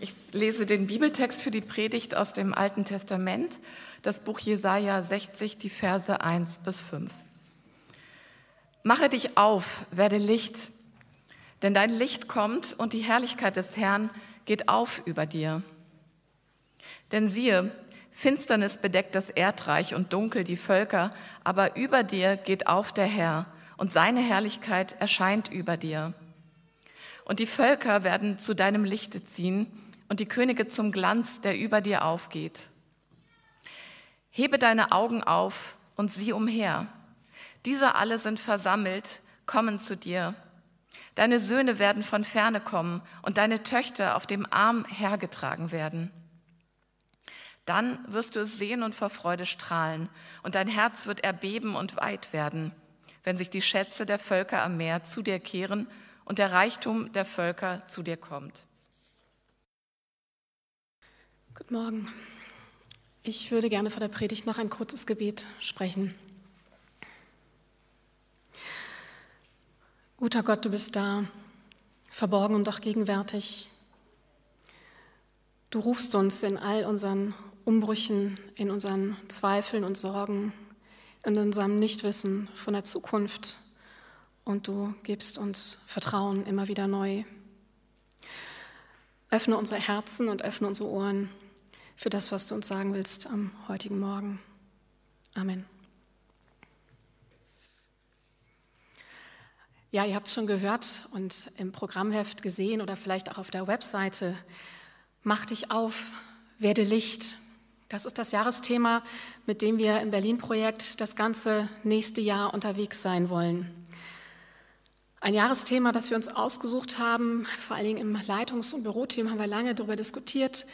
Ich lese den Bibeltext für die Predigt aus dem Alten Testament, das Buch Jesaja 60, die Verse 1 bis 5. Mache dich auf, werde Licht, denn dein Licht kommt und die Herrlichkeit des Herrn geht auf über dir. Denn siehe, Finsternis bedeckt das Erdreich und dunkel die Völker, aber über dir geht auf der Herr und seine Herrlichkeit erscheint über dir. Und die Völker werden zu deinem Lichte ziehen und die Könige zum Glanz, der über dir aufgeht. Hebe deine Augen auf und sieh umher. Diese alle sind versammelt, kommen zu dir. Deine Söhne werden von ferne kommen und deine Töchter auf dem Arm hergetragen werden. Dann wirst du es sehen und vor Freude strahlen, und dein Herz wird erbeben und weit werden, wenn sich die Schätze der Völker am Meer zu dir kehren und der Reichtum der Völker zu dir kommt. Guten Morgen. Ich würde gerne vor der Predigt noch ein kurzes Gebet sprechen. Guter Gott, du bist da, verborgen und doch gegenwärtig. Du rufst uns in all unseren Umbrüchen, in unseren Zweifeln und Sorgen, in unserem Nichtwissen von der Zukunft und du gibst uns Vertrauen immer wieder neu. Öffne unsere Herzen und öffne unsere Ohren für das, was du uns sagen willst am heutigen Morgen. Amen. Ja, ihr habt es schon gehört und im Programmheft gesehen oder vielleicht auch auf der Webseite. Mach dich auf, werde Licht. Das ist das Jahresthema, mit dem wir im Berlin-Projekt das ganze nächste Jahr unterwegs sein wollen. Ein Jahresthema, das wir uns ausgesucht haben, vor allen Dingen im Leitungs- und Büroteam haben wir lange darüber diskutiert,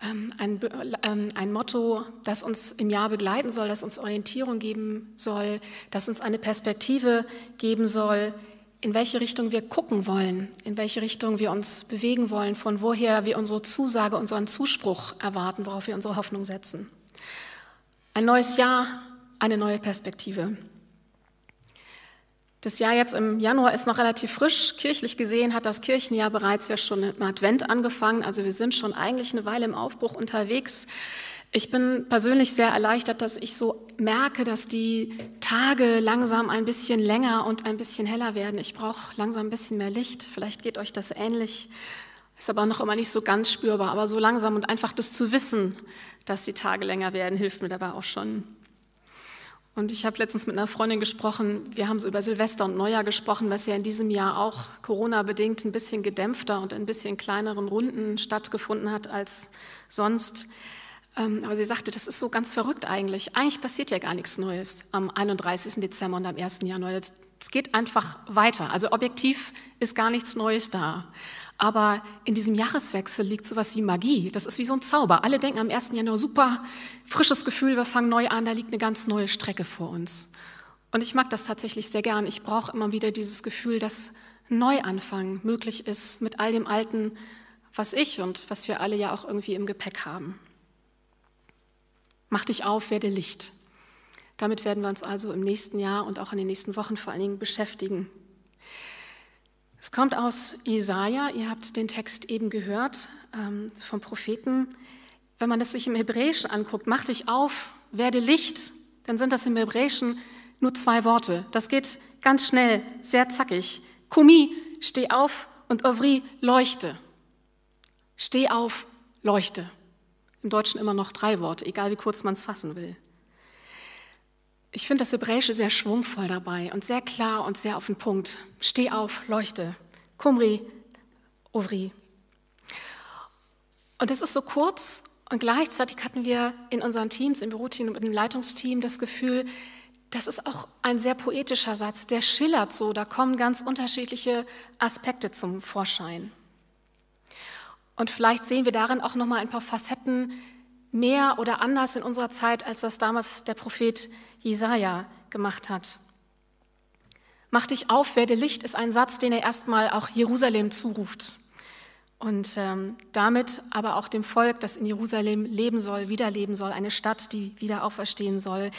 ein, ähm, ein, Motto, das uns im Jahr begleiten soll, das uns Orientierung geben soll, das uns eine Perspektive geben soll, in welche Richtung wir gucken wollen, in welche Richtung wir uns bewegen wollen, von woher wir unsere Zusage, unseren Zuspruch erwarten, worauf wir unsere Hoffnung setzen. Ein neues Jahr, eine neue Perspektive. Das Jahr jetzt im Januar ist noch relativ frisch. Kirchlich gesehen hat das Kirchenjahr bereits ja schon im Advent angefangen. Also wir sind schon eigentlich eine Weile im Aufbruch unterwegs. Ich bin persönlich sehr erleichtert, dass ich so merke, dass die Tage langsam ein bisschen länger und ein bisschen heller werden. Ich brauche langsam ein bisschen mehr Licht. Vielleicht geht euch das ähnlich. Ist aber noch immer nicht so ganz spürbar. Aber so langsam und einfach das zu wissen, dass die Tage länger werden, hilft mir dabei auch schon. Und ich habe letztens mit einer Freundin gesprochen, wir haben so über Silvester und Neujahr gesprochen, was ja in diesem Jahr auch Corona-bedingt ein bisschen gedämpfter und in ein bisschen kleineren Runden stattgefunden hat als sonst. Ähm, aber sie sagte, das ist so ganz verrückt eigentlich. Eigentlich passiert ja gar nichts Neues am 31. Dezember und am 1. Januar. Es geht einfach weiter. Also objektiv ist gar nichts Neues da. Aber in diesem Jahreswechsel liegt sowas wie Magie. Das ist wie so ein Zauber. Alle denken am 1. Januar, super, frisches Gefühl, wir fangen neu an, da liegt eine ganz neue Strecke vor uns. Und ich mag das tatsächlich sehr gern. Ich brauche immer wieder dieses Gefühl, dass Neuanfang möglich ist mit all dem Alten, was ich und was wir alle ja auch irgendwie im Gepäck haben. Mach dich auf, werde Licht. Damit werden wir uns also im nächsten Jahr und auch in den nächsten Wochen vor allen Dingen beschäftigen. Es kommt aus Jesaja, ihr habt den Text eben gehört ähm, vom Propheten. Wenn man das sich im Hebräischen anguckt, mach dich auf, werde Licht, dann sind das im Hebräischen nur zwei Worte. Das geht ganz schnell, sehr zackig. Kumi, steh auf und Ovri, leuchte. Steh auf, leuchte. Im Deutschen immer noch drei Worte, egal wie kurz man es fassen will. Ich finde das Hebräische sehr schwungvoll dabei und sehr klar und sehr auf den Punkt. Steh auf, leuchte. Kumri, Ovri. Und das ist so kurz und gleichzeitig hatten wir in unseren Teams, im Büroteam und im Leitungsteam das Gefühl, das ist auch ein sehr poetischer Satz, der schillert so, da kommen ganz unterschiedliche Aspekte zum Vorschein. Und vielleicht sehen wir darin auch nochmal ein paar Facetten mehr oder anders in unserer Zeit, als das damals der Prophet Jesaja gemacht hat. Mach dich auf, werde Licht ist ein Satz, den er erstmal auch Jerusalem zuruft. Und ähm, damit aber auch dem Volk, das in Jerusalem leben soll, wiederleben soll, eine Stadt, die wieder auferstehen soll.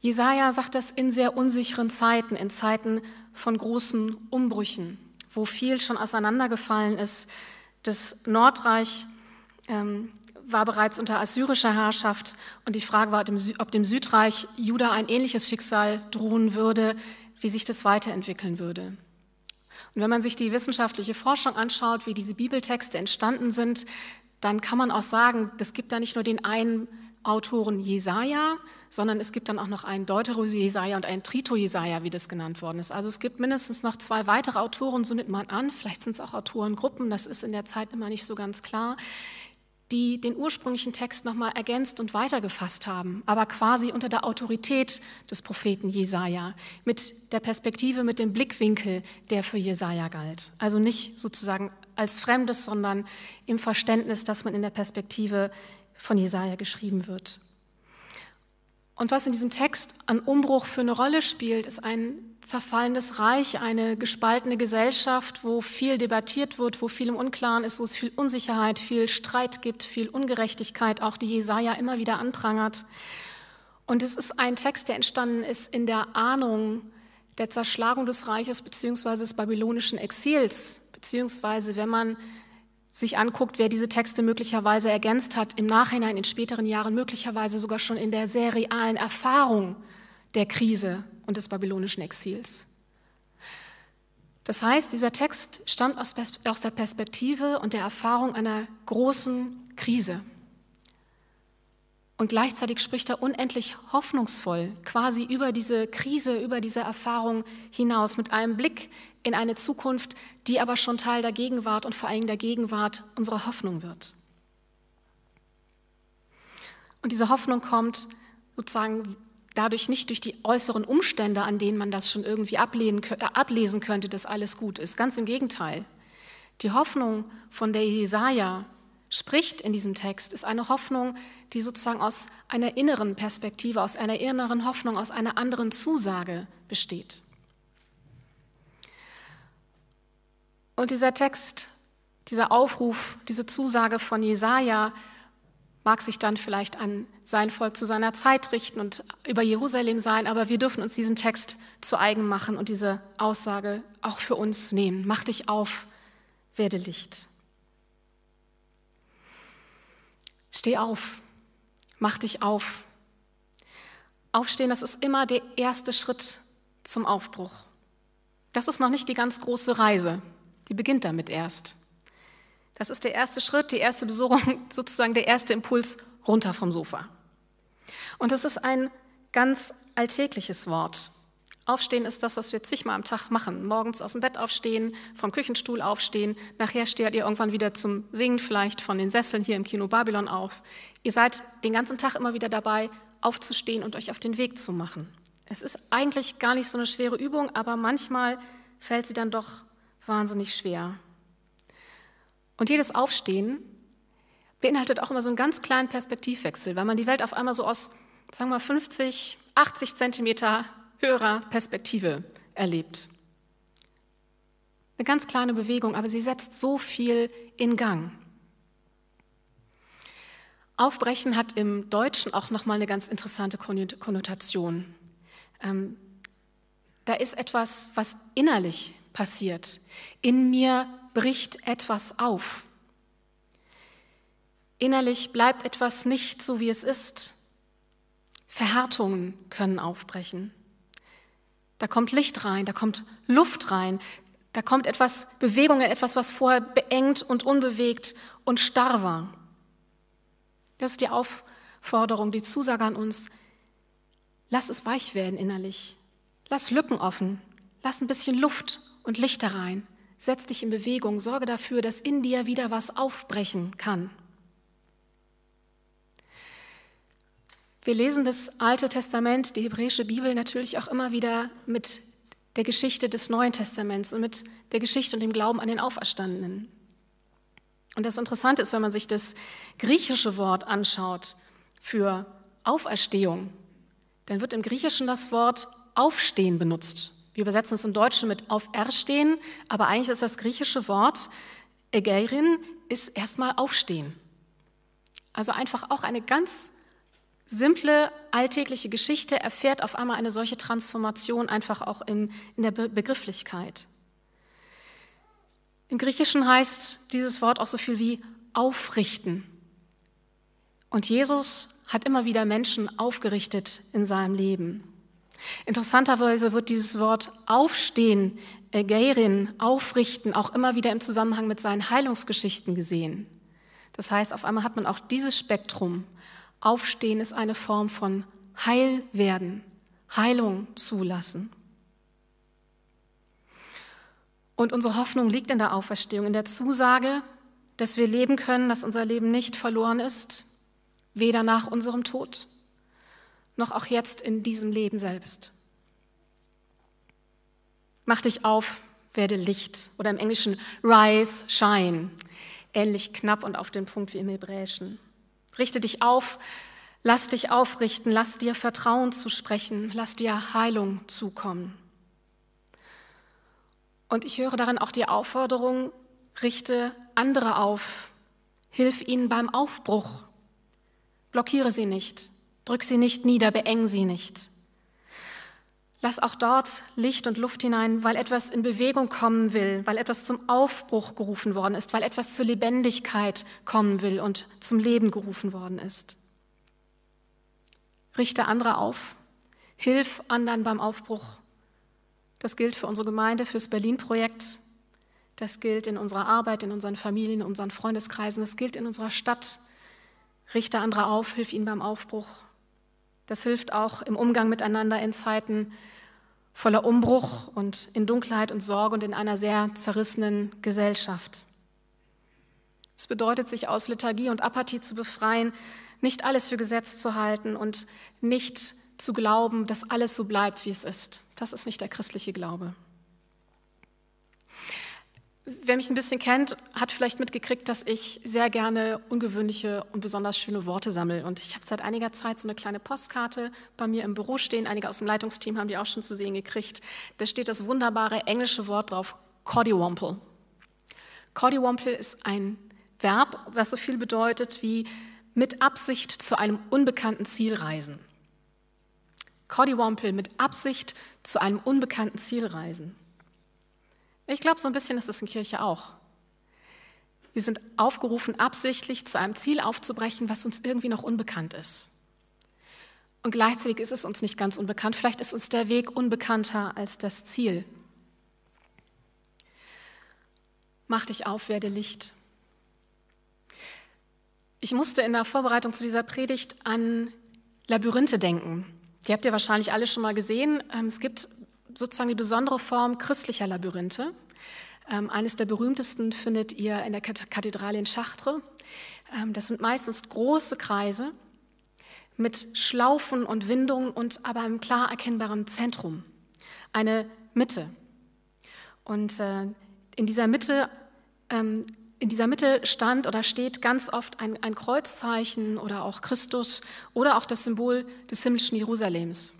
Jesaja sagt das in sehr unsicheren Zeiten, in Zeiten von großen Umbrüchen, wo viel schon auseinandergefallen ist. Das Nordreich ähm, war bereits unter assyrischer Herrschaft und die Frage war, ob dem Südreich Juda ein ähnliches Schicksal drohen würde, wie sich das weiterentwickeln würde. Und wenn man sich die wissenschaftliche Forschung anschaut, wie diese Bibeltexte entstanden sind, dann kann man auch sagen, es gibt da nicht nur den einen Autoren Jesaja, sondern es gibt dann auch noch einen Deutero-Jesaja und einen Trito-Jesaja, wie das genannt worden ist. Also es gibt mindestens noch zwei weitere Autoren, so nimmt man an, vielleicht sind es auch Autorengruppen, das ist in der Zeit immer nicht so ganz klar, die den ursprünglichen Text nochmal ergänzt und weitergefasst haben, aber quasi unter der Autorität des Propheten Jesaja, mit der Perspektive, mit dem Blickwinkel, der für Jesaja galt. Also nicht sozusagen als Fremdes, sondern im Verständnis, dass man in der Perspektive von Jesaja geschrieben wird. Und was in diesem Text an Umbruch für eine Rolle spielt, ist ein zerfallendes Reich, eine gespaltene Gesellschaft, wo viel debattiert wird, wo viel im Unklaren ist, wo es viel Unsicherheit, viel Streit gibt, viel Ungerechtigkeit, auch die Jesaja immer wieder anprangert. Und es ist ein Text, der entstanden ist in der Ahnung der Zerschlagung des Reiches bzw. des babylonischen Exils, beziehungsweise wenn man sich anguckt, wer diese Texte möglicherweise ergänzt hat, im Nachhinein in späteren Jahren möglicherweise sogar schon in der sehr realen Erfahrung der Krise und des babylonischen Exils. Das heißt, dieser Text stammt aus, der Perspektive und der Erfahrung einer großen Krise. Und gleichzeitig spricht er unendlich hoffnungsvoll, quasi über diese Krise, über diese Erfahrung hinaus, mit einem Blick in eine Zukunft, die aber schon Teil der Gegenwart und vor allem der Gegenwart unserer Hoffnung wird. Und diese Hoffnung kommt sozusagen dadurch nicht durch die äußeren Umstände, an denen man das schon irgendwie ablehnen, äh, ablesen könnte, dass alles gut ist. Ganz im Gegenteil. Die Hoffnung, von der Jesaja spricht in diesem Text, ist eine Hoffnung, die sozusagen aus einer inneren Perspektive, aus einer inneren Hoffnung, aus einer anderen Zusage besteht. Und dieser Text, dieser Aufruf, diese Zusage von Jesaja mag sich dann vielleicht an sein Volk zu seiner Zeit richten und über Jerusalem sein, aber wir dürfen uns diesen Text zu eigen machen und diese Aussage auch für uns nehmen. Mach dich auf, werde Licht. Steh auf, mach dich auf. Aufstehen, das ist immer der erste Schritt zum Aufbruch. Das ist noch nicht die ganz große Reise, die beginnt damit erst. Das ist der erste Schritt, die erste Besorgung, sozusagen der erste Impuls runter vom Sofa. Und es ist ein ganz alltägliches Wort. Aufstehen ist das, was wir zigmal am Tag machen. Morgens aus dem Bett aufstehen, vom Küchenstuhl aufstehen. Nachher steht ihr irgendwann wieder zum Singen vielleicht von den Sesseln hier im Kino Babylon auf. Ihr seid den ganzen Tag immer wieder dabei, aufzustehen und euch auf den Weg zu machen. Es ist eigentlich gar nicht so eine schwere Übung, aber manchmal fällt sie dann doch wahnsinnig schwer. Und jedes Aufstehen beinhaltet auch immer so einen ganz kleinen Perspektivwechsel, weil man die Welt auf einmal so aus, sagen wir mal, 50, 80 Zentimeter höherer Perspektive erlebt. Eine ganz kleine Bewegung, aber sie setzt so viel in Gang. Aufbrechen hat im Deutschen auch nochmal eine ganz interessante Konnotation. Ähm, da ist etwas, was innerlich passiert. In mir bricht etwas auf. Innerlich bleibt etwas nicht so, wie es ist. Verhärtungen können aufbrechen. Da kommt Licht rein, da kommt Luft rein, da kommt etwas Bewegung, etwas, was vorher beengt und unbewegt und starr war. Das ist die Aufforderung, die Zusage an uns. Lass es weich werden innerlich. Lass Lücken offen. Lass ein bisschen Luft und Licht herein. Setz dich in Bewegung. Sorge dafür, dass in dir wieder was aufbrechen kann. Wir lesen das Alte Testament, die hebräische Bibel natürlich auch immer wieder mit der Geschichte des Neuen Testaments und mit der Geschichte und dem Glauben an den Auferstandenen. Und das Interessante ist, wenn man sich das griechische Wort anschaut für Auferstehung, dann wird im Griechischen das Wort Aufstehen benutzt. Wir übersetzen es im Deutschen mit Auferstehen, aber eigentlich ist das griechische Wort Egeirin ist erstmal Aufstehen. Also einfach auch eine ganz simple, alltägliche Geschichte erfährt auf einmal eine solche Transformation einfach auch in, in der Be Begrifflichkeit. Im Griechischen heißt dieses Wort auch so viel wie aufrichten. Und Jesus hat immer wieder Menschen aufgerichtet in seinem Leben. Interessanterweise wird dieses Wort aufstehen, Geirin, aufrichten, auch immer wieder im Zusammenhang mit seinen Heilungsgeschichten gesehen. Das heißt, auf einmal hat man auch dieses Spektrum. Aufstehen ist eine Form von Heilwerden, Heilung zulassen. Und unsere Hoffnung liegt in der Auferstehung, in der Zusage, dass wir leben können, dass unser Leben nicht verloren ist, weder nach unserem Tod noch auch jetzt in diesem Leben selbst. Mach dich auf, werde Licht oder im Englischen rise, shine, ähnlich knapp und auf den Punkt wie im Hebräischen. Richte dich auf, lass dich aufrichten, lass dir Vertrauen zusprechen, lass dir Heilung zukommen. Und ich höre darin auch die Aufforderung, richte andere auf, hilf ihnen beim Aufbruch, blockiere sie nicht, drück sie nicht nieder, beeng sie nicht. Lass auch dort Licht und Luft hinein, weil etwas in Bewegung kommen will, weil etwas zum Aufbruch gerufen worden ist, weil etwas zur Lebendigkeit kommen will und zum Leben gerufen worden ist. Richte andere auf, hilf anderen beim Aufbruch. Das gilt für unsere Gemeinde, fürs Berlin-Projekt. Das gilt in unserer Arbeit, in unseren Familien, in unseren Freundeskreisen. Das gilt in unserer Stadt. Richte andere auf, hilf ihnen beim Aufbruch. Das hilft auch im Umgang miteinander in Zeiten voller Umbruch und in Dunkelheit und Sorge und in einer sehr zerrissenen Gesellschaft. Es bedeutet, sich aus Lethargie und Apathie zu befreien, nicht alles für Gesetz zu halten und nicht zu glauben, dass alles so bleibt, wie es ist. Das ist nicht der christliche Glaube. Wer mich ein bisschen kennt, hat vielleicht mitgekriegt, dass ich sehr gerne ungewöhnliche und besonders schöne Worte sammle. Und ich habe seit einiger Zeit so eine kleine Postkarte bei mir im Büro stehen. Einige aus dem Leitungsteam haben die auch schon zu sehen gekriegt. Da steht das wunderbare englische Wort drauf, Coddywomple. Coddywomple ist ein Verb, was so viel bedeutet wie mit Absicht zu einem unbekannten Ziel reisen. Coddywomple mit Absicht zu einem unbekannten Ziel reisen. Ich glaube, so ein bisschen ist es in Kirche auch. Wir sind aufgerufen, absichtlich zu einem Ziel aufzubrechen, was uns irgendwie noch unbekannt ist. Und gleichzeitig ist es uns nicht ganz unbekannt. Vielleicht ist uns der Weg unbekannter als das Ziel. Mach dich auf, werde Licht. Ich musste in der Vorbereitung zu dieser Predigt an Labyrinthe denken. Die habt ihr wahrscheinlich alle schon mal gesehen. Ähm, es gibt sozusagen die besondere Form christlicher Labyrinthe. Ähm, eines der berühmtesten findet ihr in der Kathedrale in Chartres. Ähm, das sind meistens große Kreise mit Schlaufen und Windungen und aber einem klar erkennbaren Zentrum, eine Mitte. Und äh, in dieser Mitte ähm, in dieser Mitte stand oder steht ganz oft ein, ein, Kreuzzeichen oder auch Christus oder auch das Symbol des himmlischen Jerusalems.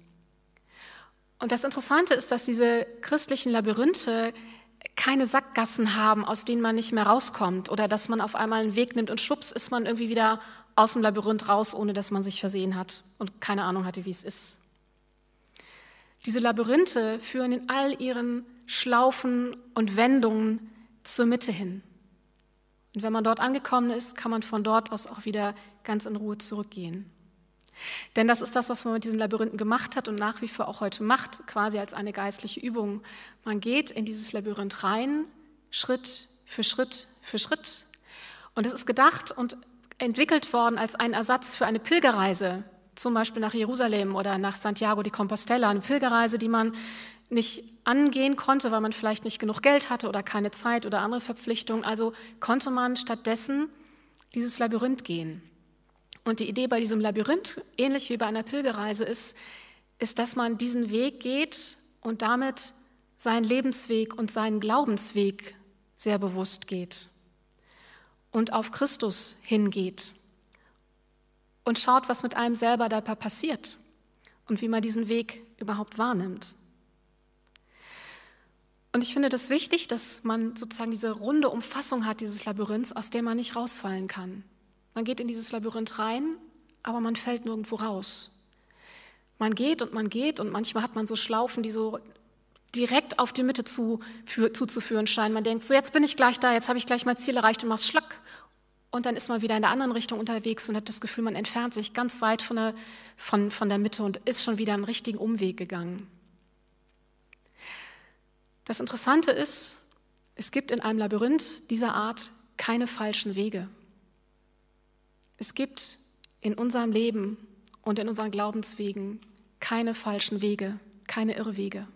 Und das Interessante ist, dass diese christlichen Labyrinthe keine Sackgassen haben, aus denen man nicht mehr rauskommt oder dass man auf einmal einen Weg nimmt und schwupps ist man irgendwie wieder aus dem Labyrinth raus, ohne dass man sich versehen hat und keine Ahnung hatte, wie es ist. Diese Labyrinthe führen in all ihren Schlaufen und Wendungen zur Mitte hin. Und wenn man dort angekommen ist, kann man von dort aus auch wieder ganz in Ruhe zurückgehen. Denn das ist das, was man mit diesen Labyrinthen gemacht hat und nach wie vor auch heute macht, quasi als eine geistliche Übung. Man geht in dieses Labyrinth rein, Schritt für Schritt für Schritt. Und es ist gedacht und entwickelt worden als ein Ersatz für eine Pilgerreise, zum Beispiel nach Jerusalem oder nach Santiago de Compostela, eine Pilgerreise, die man nicht angehen konnte, weil man vielleicht nicht genug Geld hatte oder keine Zeit oder andere Verpflichtungen. Also konnte man stattdessen dieses Labyrinth gehen. Und die Idee bei diesem Labyrinth, ähnlich wie bei einer Pilgerreise, ist, ist, dass man diesen Weg geht und damit seinen Lebensweg und seinen Glaubensweg sehr bewusst geht und auf Christus hingeht und schaut, was mit einem selber dabei passiert und wie man diesen Weg überhaupt wahrnimmt. Und ich finde das wichtig, dass man sozusagen diese runde Umfassung hat, dieses Labyrinths, aus der man nicht rausfallen kann. Man geht in dieses Labyrinth rein, aber man fällt nirgendwo raus. Man geht und man geht und manchmal hat man so Schlaufen, die so direkt auf die Mitte zu, für, zuzuführen scheinen. Man denkt, so jetzt bin ich gleich da, jetzt habe ich gleich mein Ziel erreicht und machst Schlag und dann ist man wieder in der anderen Richtung unterwegs und hat das Gefühl, man entfernt sich ganz weit von der, von, von der Mitte und ist schon wieder einen richtigen Umweg gegangen. Das Interessante ist, es gibt in einem Labyrinth dieser Art keine falschen Wege. Es gibt in unserem Leben und in unseren Glaubenswegen keine falschen Wege, keine Irrwege.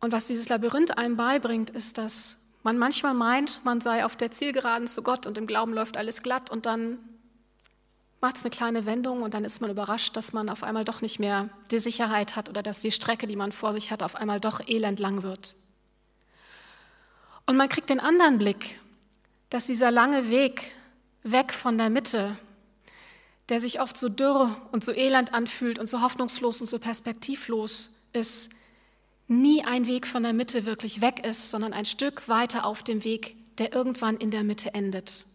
Und was dieses Labyrinth einem beibringt, ist, dass man manchmal meint, man sei auf der Zielgeraden zu Gott und im Glauben läuft alles glatt und dann macht es eine kleine Wendung und dann ist man überrascht, dass man auf einmal doch nicht mehr die Sicherheit hat oder dass die Strecke, die man vor sich hat, auf einmal doch elendlang wird. Und man kriegt den anderen Blick, dass dieser lange Weg weg von der Mitte, der sich oft so dürr und so elend anfühlt und so hoffnungslos und so perspektivlos ist, nie ein Weg von der Mitte wirklich weg ist, sondern ein Stück weiter auf dem Weg, der irgendwann in der Mitte endet.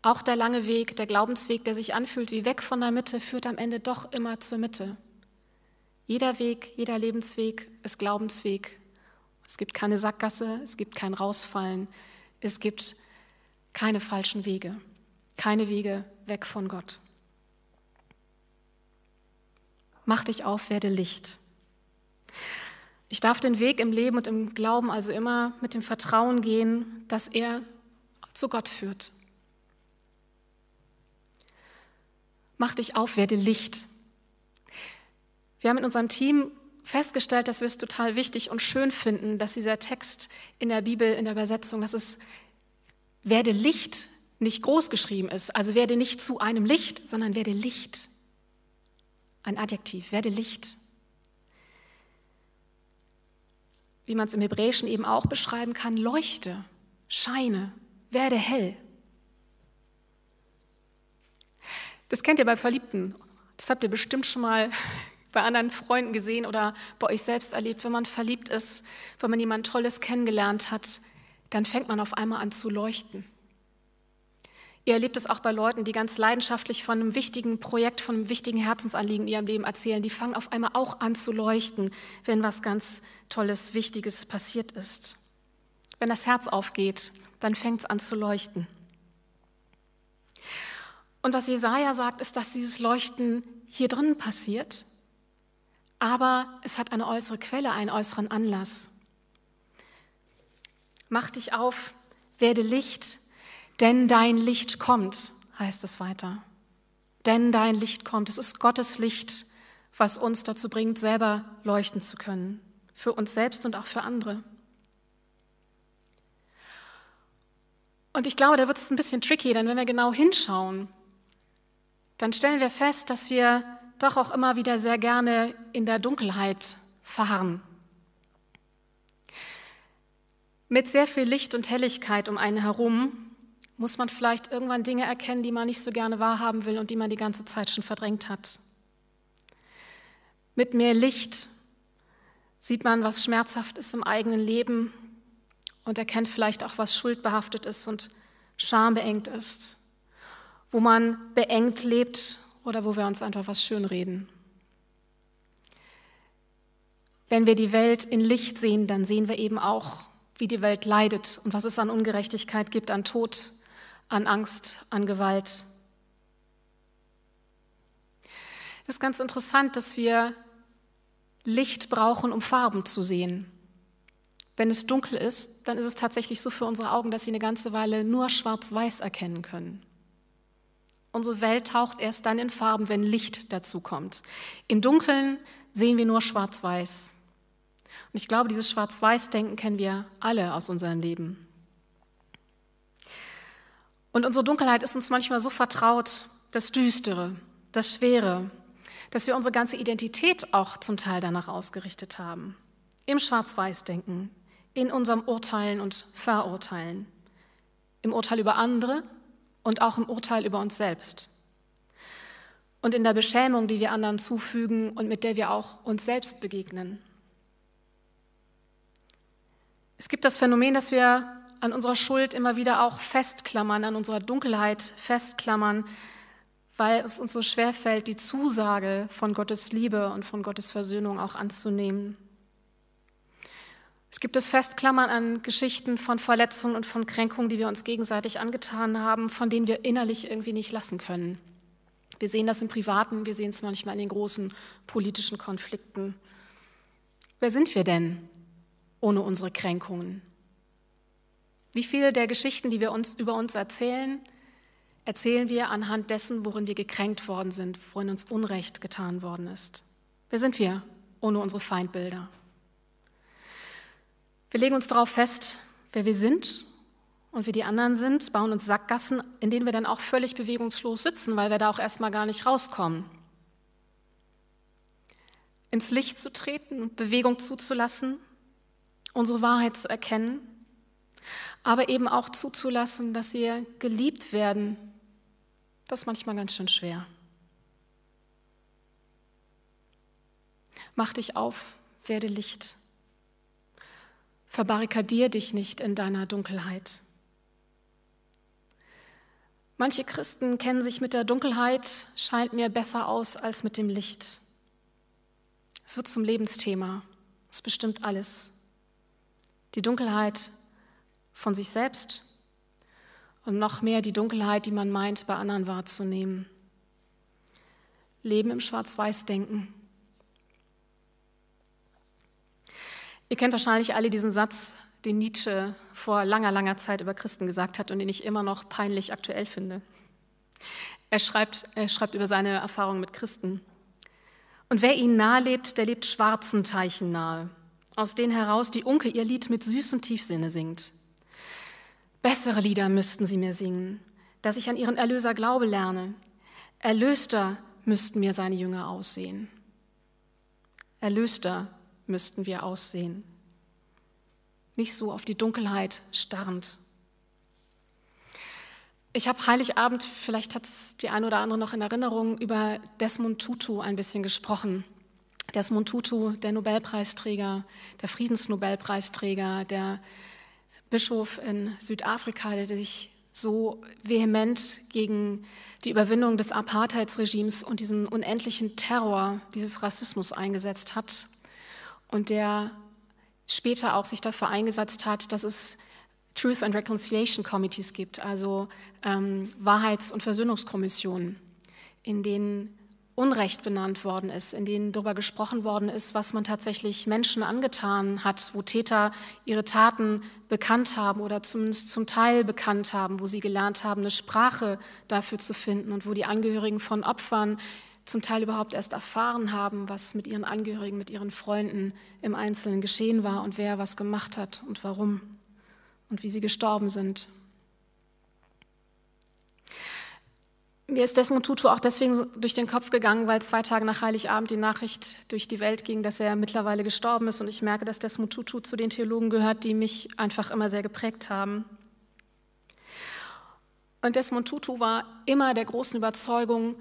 Auch der lange Weg, der Glaubensweg, der sich anfühlt wie weg von der Mitte, führt am Ende doch immer zur Mitte. Jeder Weg, jeder Lebensweg ist Glaubensweg. Es gibt keine Sackgasse, es gibt kein Rausfallen, es gibt keine falschen Wege, keine Wege weg von Gott. Mach dich auf, werde Licht. Ich darf den Weg im Leben und im Glauben also immer mit dem Vertrauen gehen, dass er zu Gott führt. Mach dich auf, werde Licht. Wir haben in unserem Team festgestellt, dass wir es total wichtig und schön finden, dass dieser Text in der Bibel, in der Übersetzung, dass es werde Licht nicht groß geschrieben ist. Also werde nicht zu einem Licht, sondern werde Licht. Ein Adjektiv, werde Licht. Wie man es im Hebräischen eben auch beschreiben kann, leuchte, scheine, werde hell. Das kennt ihr bei Verliebten. Das habt ihr bestimmt schon mal bei anderen Freunden gesehen oder bei euch selbst erlebt. Wenn man verliebt ist, wenn man jemand Tolles kennengelernt hat, dann fängt man auf einmal an zu leuchten. Ihr erlebt es auch bei Leuten, die ganz leidenschaftlich von einem wichtigen Projekt, von einem wichtigen Herzensanliegen in ihrem Leben erzählen. Die fangen auf einmal auch an zu leuchten, wenn was ganz Tolles, Wichtiges passiert ist. Wenn das Herz aufgeht, dann fängt es an zu leuchten. Und was Jesaja sagt, ist, dass dieses Leuchten hier drinnen passiert, aber es hat eine äußere Quelle, einen äußeren Anlass. Mach dich auf, werde Licht, denn dein Licht kommt, heißt es weiter. Denn dein Licht kommt. Es ist Gottes Licht, was uns dazu bringt, selber leuchten zu können. Für uns selbst und auch für andere. Und ich glaube, da wird es ein bisschen tricky, denn wenn wir genau hinschauen, dann stellen wir fest, dass wir doch auch immer wieder sehr gerne in der Dunkelheit verharren. Mit sehr viel Licht und Helligkeit um einen herum muss man vielleicht irgendwann Dinge erkennen, die man nicht so gerne wahrhaben will und die man die ganze Zeit schon verdrängt hat. Mit mehr Licht sieht man, was schmerzhaft ist im eigenen Leben und erkennt vielleicht auch, was schuldbehaftet ist und schambeengt ist, wo man beengt lebt oder wo wir uns einfach was schönreden. Wenn wir die Welt in Licht sehen, dann sehen wir eben auch, wie die Welt leidet und was es an Ungerechtigkeit gibt, an Tod, an Angst, an Gewalt. Es ist ganz interessant, dass wir Licht brauchen, um Farben zu sehen. Wenn es dunkel ist, dann ist es tatsächlich so für unsere Augen, dass sie eine ganze Weile nur schwarz-weiß erkennen können. Unsere Welt taucht erst dann in Farben, wenn Licht dazu kommt. Im Dunkeln sehen wir nur schwarz-weiß. Und ich glaube, dieses Schwarz-Weiß-Denken kennen wir alle aus unserem Leben. Und unsere Dunkelheit ist uns manchmal so vertraut, das Düstere, das Schwere, dass wir unsere ganze Identität auch zum Teil danach ausgerichtet haben. Im Schwarz-Weiß-Denken, in unserem Urteilen und Verurteilen, im Urteil über andere und auch im Urteil über uns selbst. Und in der Beschämung, die wir anderen zufügen und mit der wir auch uns selbst begegnen. Es gibt das Phänomen, dass wir an unserer Schuld immer wieder auch festklammern, an unserer Dunkelheit festklammern, weil es uns so schwer fällt, die Zusage von Gottes Liebe und von Gottes Versöhnung auch anzunehmen. Es gibt das Festklammern an Geschichten von Verletzungen und von Kränkungen, die wir uns gegenseitig angetan haben, von denen wir innerlich irgendwie nicht lassen können. Wir sehen das im Privaten, wir sehen es manchmal in den großen politischen Konflikten. Wer sind wir denn ohne unsere Kränkungen? Wie viele der Geschichten, die wir uns über uns erzählen, erzählen wir anhand dessen, worin wir gekränkt worden sind, worin uns Unrecht getan worden ist? Wer sind wir ohne unsere Feindbilder? Wir legen uns darauf fest, wer wir sind und wie die anderen sind, bauen uns Sackgassen, in denen wir dann auch völlig bewegungslos sitzen, weil wir da auch erstmal gar nicht rauskommen. Ins Licht zu treten, Bewegung zuzulassen, unsere Wahrheit zu erkennen, aber eben auch zuzulassen, dass wir geliebt werden, das ist manchmal ganz schön schwer. Mach dich auf, werde Licht. Verbarrikadier dich nicht in deiner Dunkelheit. Manche Christen kennen sich mit der Dunkelheit, scheint mir besser aus als mit dem Licht. Es wird zum Lebensthema. Es bestimmt alles. Die Dunkelheit von sich selbst und noch mehr die Dunkelheit, die man meint, bei anderen wahrzunehmen. Leben im Schwarz-Weiß-Denken. Ihr kennt wahrscheinlich alle diesen Satz, den Nietzsche vor langer, langer Zeit über Christen gesagt hat und den ich immer noch peinlich aktuell finde. Er schreibt, er schreibt über seine Erfahrungen mit Christen. Und wer ihnen nahe lebt, der lebt schwarzen Teichen nahe, aus denen heraus die Unke ihr Lied mit süßem Tiefsinne singt. Bessere Lieder müssten sie mir singen, dass ich an ihren Erlöser Glaube lerne. Erlöster müssten mir seine Jünger aussehen. Erlöster müssten wir aussehen. Nicht so auf die Dunkelheit starrend. Ich habe Heiligabend, vielleicht hat es die eine oder andere noch in Erinnerung, über Desmond Tutu ein bisschen gesprochen. Desmond Tutu, der Nobelpreisträger, der Friedensnobelpreisträger, der Bischof in Südafrika, der sich so vehement gegen die Überwindung des Apartheidsregimes und diesen unendlichen Terror dieses Rassismus eingesetzt hat und der später auch sich dafür eingesetzt hat, dass es Truth and Reconciliation Committees gibt, also ähm, Wahrheits- und Versöhnungskommissionen, in denen Unrecht benannt worden ist, in denen darüber gesprochen worden ist, was man tatsächlich Menschen angetan hat, wo Täter ihre Taten bekannt haben oder zumindest zum Teil bekannt haben, wo sie gelernt haben, eine Sprache dafür zu finden und wo die Angehörigen von Opfern zum Teil überhaupt erst erfahren haben, was mit ihren Angehörigen, mit ihren Freunden im Einzelnen geschehen war und wer was gemacht hat und warum und wie sie gestorben sind. Mir ist Desmond Tutu auch deswegen durch den Kopf gegangen, weil zwei Tage nach Heiligabend die Nachricht durch die Welt ging, dass er mittlerweile gestorben ist. Und ich merke, dass Desmond Tutu zu den Theologen gehört, die mich einfach immer sehr geprägt haben. Und Desmond Tutu war immer der großen Überzeugung,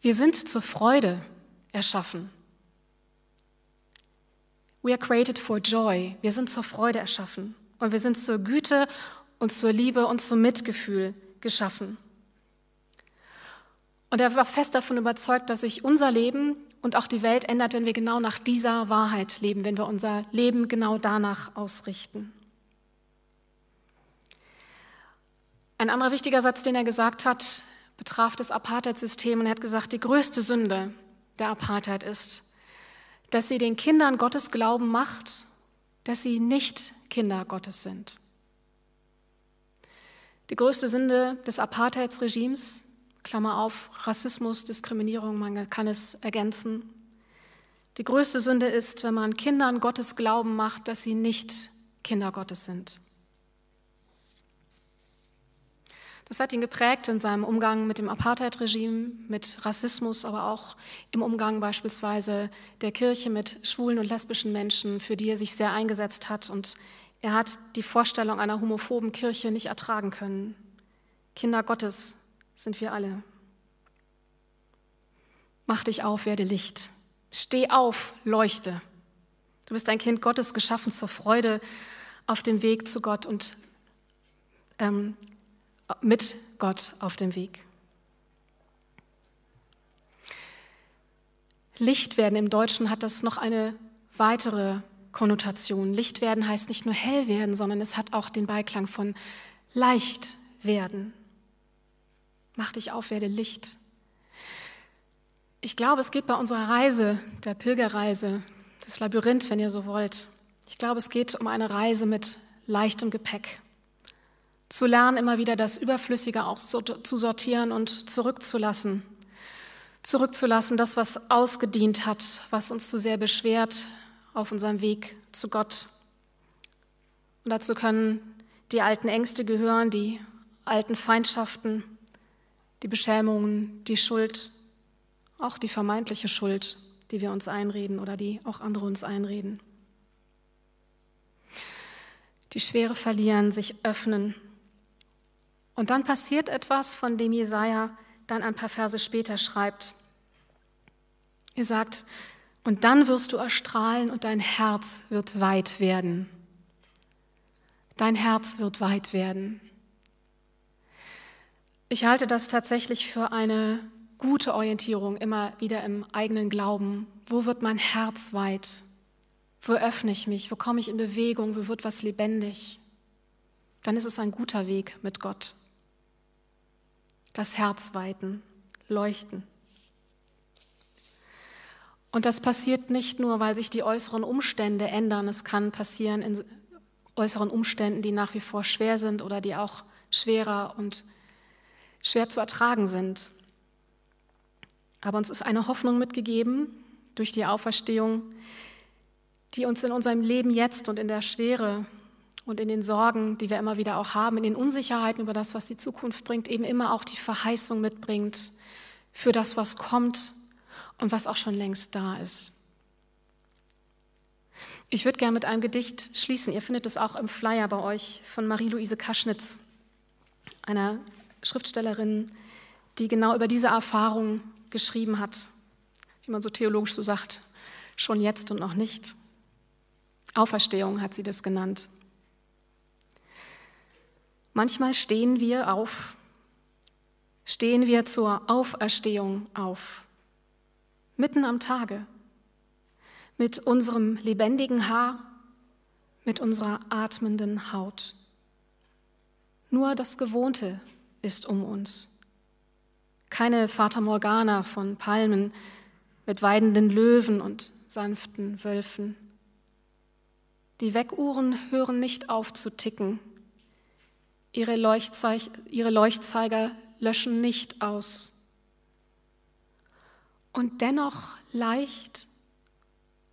wir sind zur Freude erschaffen. We are created for joy. Wir sind zur Freude erschaffen. Und wir sind zur Güte und zur Liebe und zum Mitgefühl geschaffen. Und er war fest davon überzeugt, dass sich unser Leben und auch die Welt ändert, wenn wir genau nach dieser Wahrheit leben, wenn wir unser Leben genau danach ausrichten. Ein anderer wichtiger Satz, den er gesagt hat, betraf das Apartheid-System und er hat gesagt, die größte Sünde der Apartheid ist, dass sie den Kindern Gottes Glauben macht, dass sie nicht Kinder Gottes sind. Die größte Sünde des Apartheidsregimes, Klammer auf, Rassismus, Diskriminierung, man kann es ergänzen. Die größte Sünde ist, wenn man Kindern Gottes Glauben macht, dass sie nicht Kinder Gottes sind. Das hat ihn geprägt in seinem Umgang mit dem Apartheid-Regime, mit Rassismus, aber auch im Umgang beispielsweise der Kirche mit schwulen und lesbischen Menschen, für die er sich sehr eingesetzt hat. Und er hat die Vorstellung einer homophoben Kirche nicht ertragen können. Kinder Gottes sind wir alle. Mach dich auf, werde Licht. Steh auf, leuchte. Du bist ein Kind Gottes, geschaffen zur Freude auf dem Weg zu Gott und ähm, mit Gott auf dem Weg. Licht werden im Deutschen hat das noch eine weitere Konnotation. Licht werden heißt nicht nur hell werden, sondern es hat auch den Beiklang von leicht werden. Mach dich auf, werde Licht. Ich glaube, es geht bei unserer Reise, der Pilgerreise, das Labyrinth, wenn ihr so wollt. Ich glaube, es geht um eine Reise mit leichtem Gepäck. Zu lernen, immer wieder das Überflüssige auszusortieren und zurückzulassen. Zurückzulassen, das, was ausgedient hat, was uns zu sehr beschwert auf unserem Weg zu Gott. Und dazu können die alten Ängste gehören, die alten Feindschaften, die Beschämungen, die Schuld, auch die vermeintliche Schuld, die wir uns einreden oder die auch andere uns einreden. Die Schwere verlieren, sich öffnen. Und dann passiert etwas, von dem Jesaja dann ein paar Verse später schreibt. Er sagt, und dann wirst du erstrahlen und dein Herz wird weit werden. Dein Herz wird weit werden. Ich halte das tatsächlich für eine gute Orientierung, immer wieder im eigenen Glauben. Wo wird mein Herz weit? Wo öffne ich mich? Wo komme ich in Bewegung? Wo wird was lebendig? Dann ist es ein guter Weg mit Gott. Das Herz weiten, leuchten. Und das passiert nicht nur, weil sich die äußeren Umstände ändern. Es kann passieren in äußeren Umständen, die nach wie vor schwer sind oder die auch schwerer und schwer zu ertragen sind. Aber uns ist eine Hoffnung mitgegeben durch die Auferstehung, die uns in unserem Leben jetzt und in der Schwere und in den Sorgen, die wir immer wieder auch haben, in den Unsicherheiten über das, was die Zukunft bringt, eben immer auch die Verheißung mitbringt für das, was kommt und was auch schon längst da ist. Ich würde gerne mit einem Gedicht schließen. Ihr findet es auch im Flyer bei euch von Marie-Louise Kaschnitz, einer Schriftstellerin, die genau über diese Erfahrung geschrieben hat, wie man so theologisch so sagt, schon jetzt und noch nicht. Auferstehung hat sie das genannt. Manchmal stehen wir auf, stehen wir zur Auferstehung auf mitten am Tage, mit unserem lebendigen Haar, mit unserer atmenden Haut. Nur das Gewohnte ist um uns. Keine Fata Morgana von Palmen mit weidenden Löwen und sanften Wölfen. Die Weckuhren hören nicht auf zu ticken. Ihre, Leuchtzeig ihre Leuchtzeiger löschen nicht aus und dennoch leicht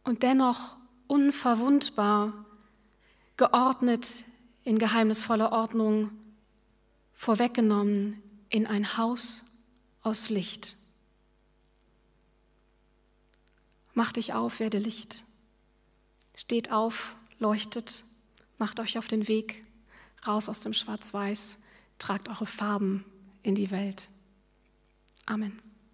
und dennoch unverwundbar, geordnet in geheimnisvoller Ordnung, vorweggenommen in ein Haus aus Licht. Macht dich auf, werde Licht. Steht auf, leuchtet, macht euch auf den Weg raus aus dem Schwarz-Weiß, tragt eure Farben in die Welt. Amen.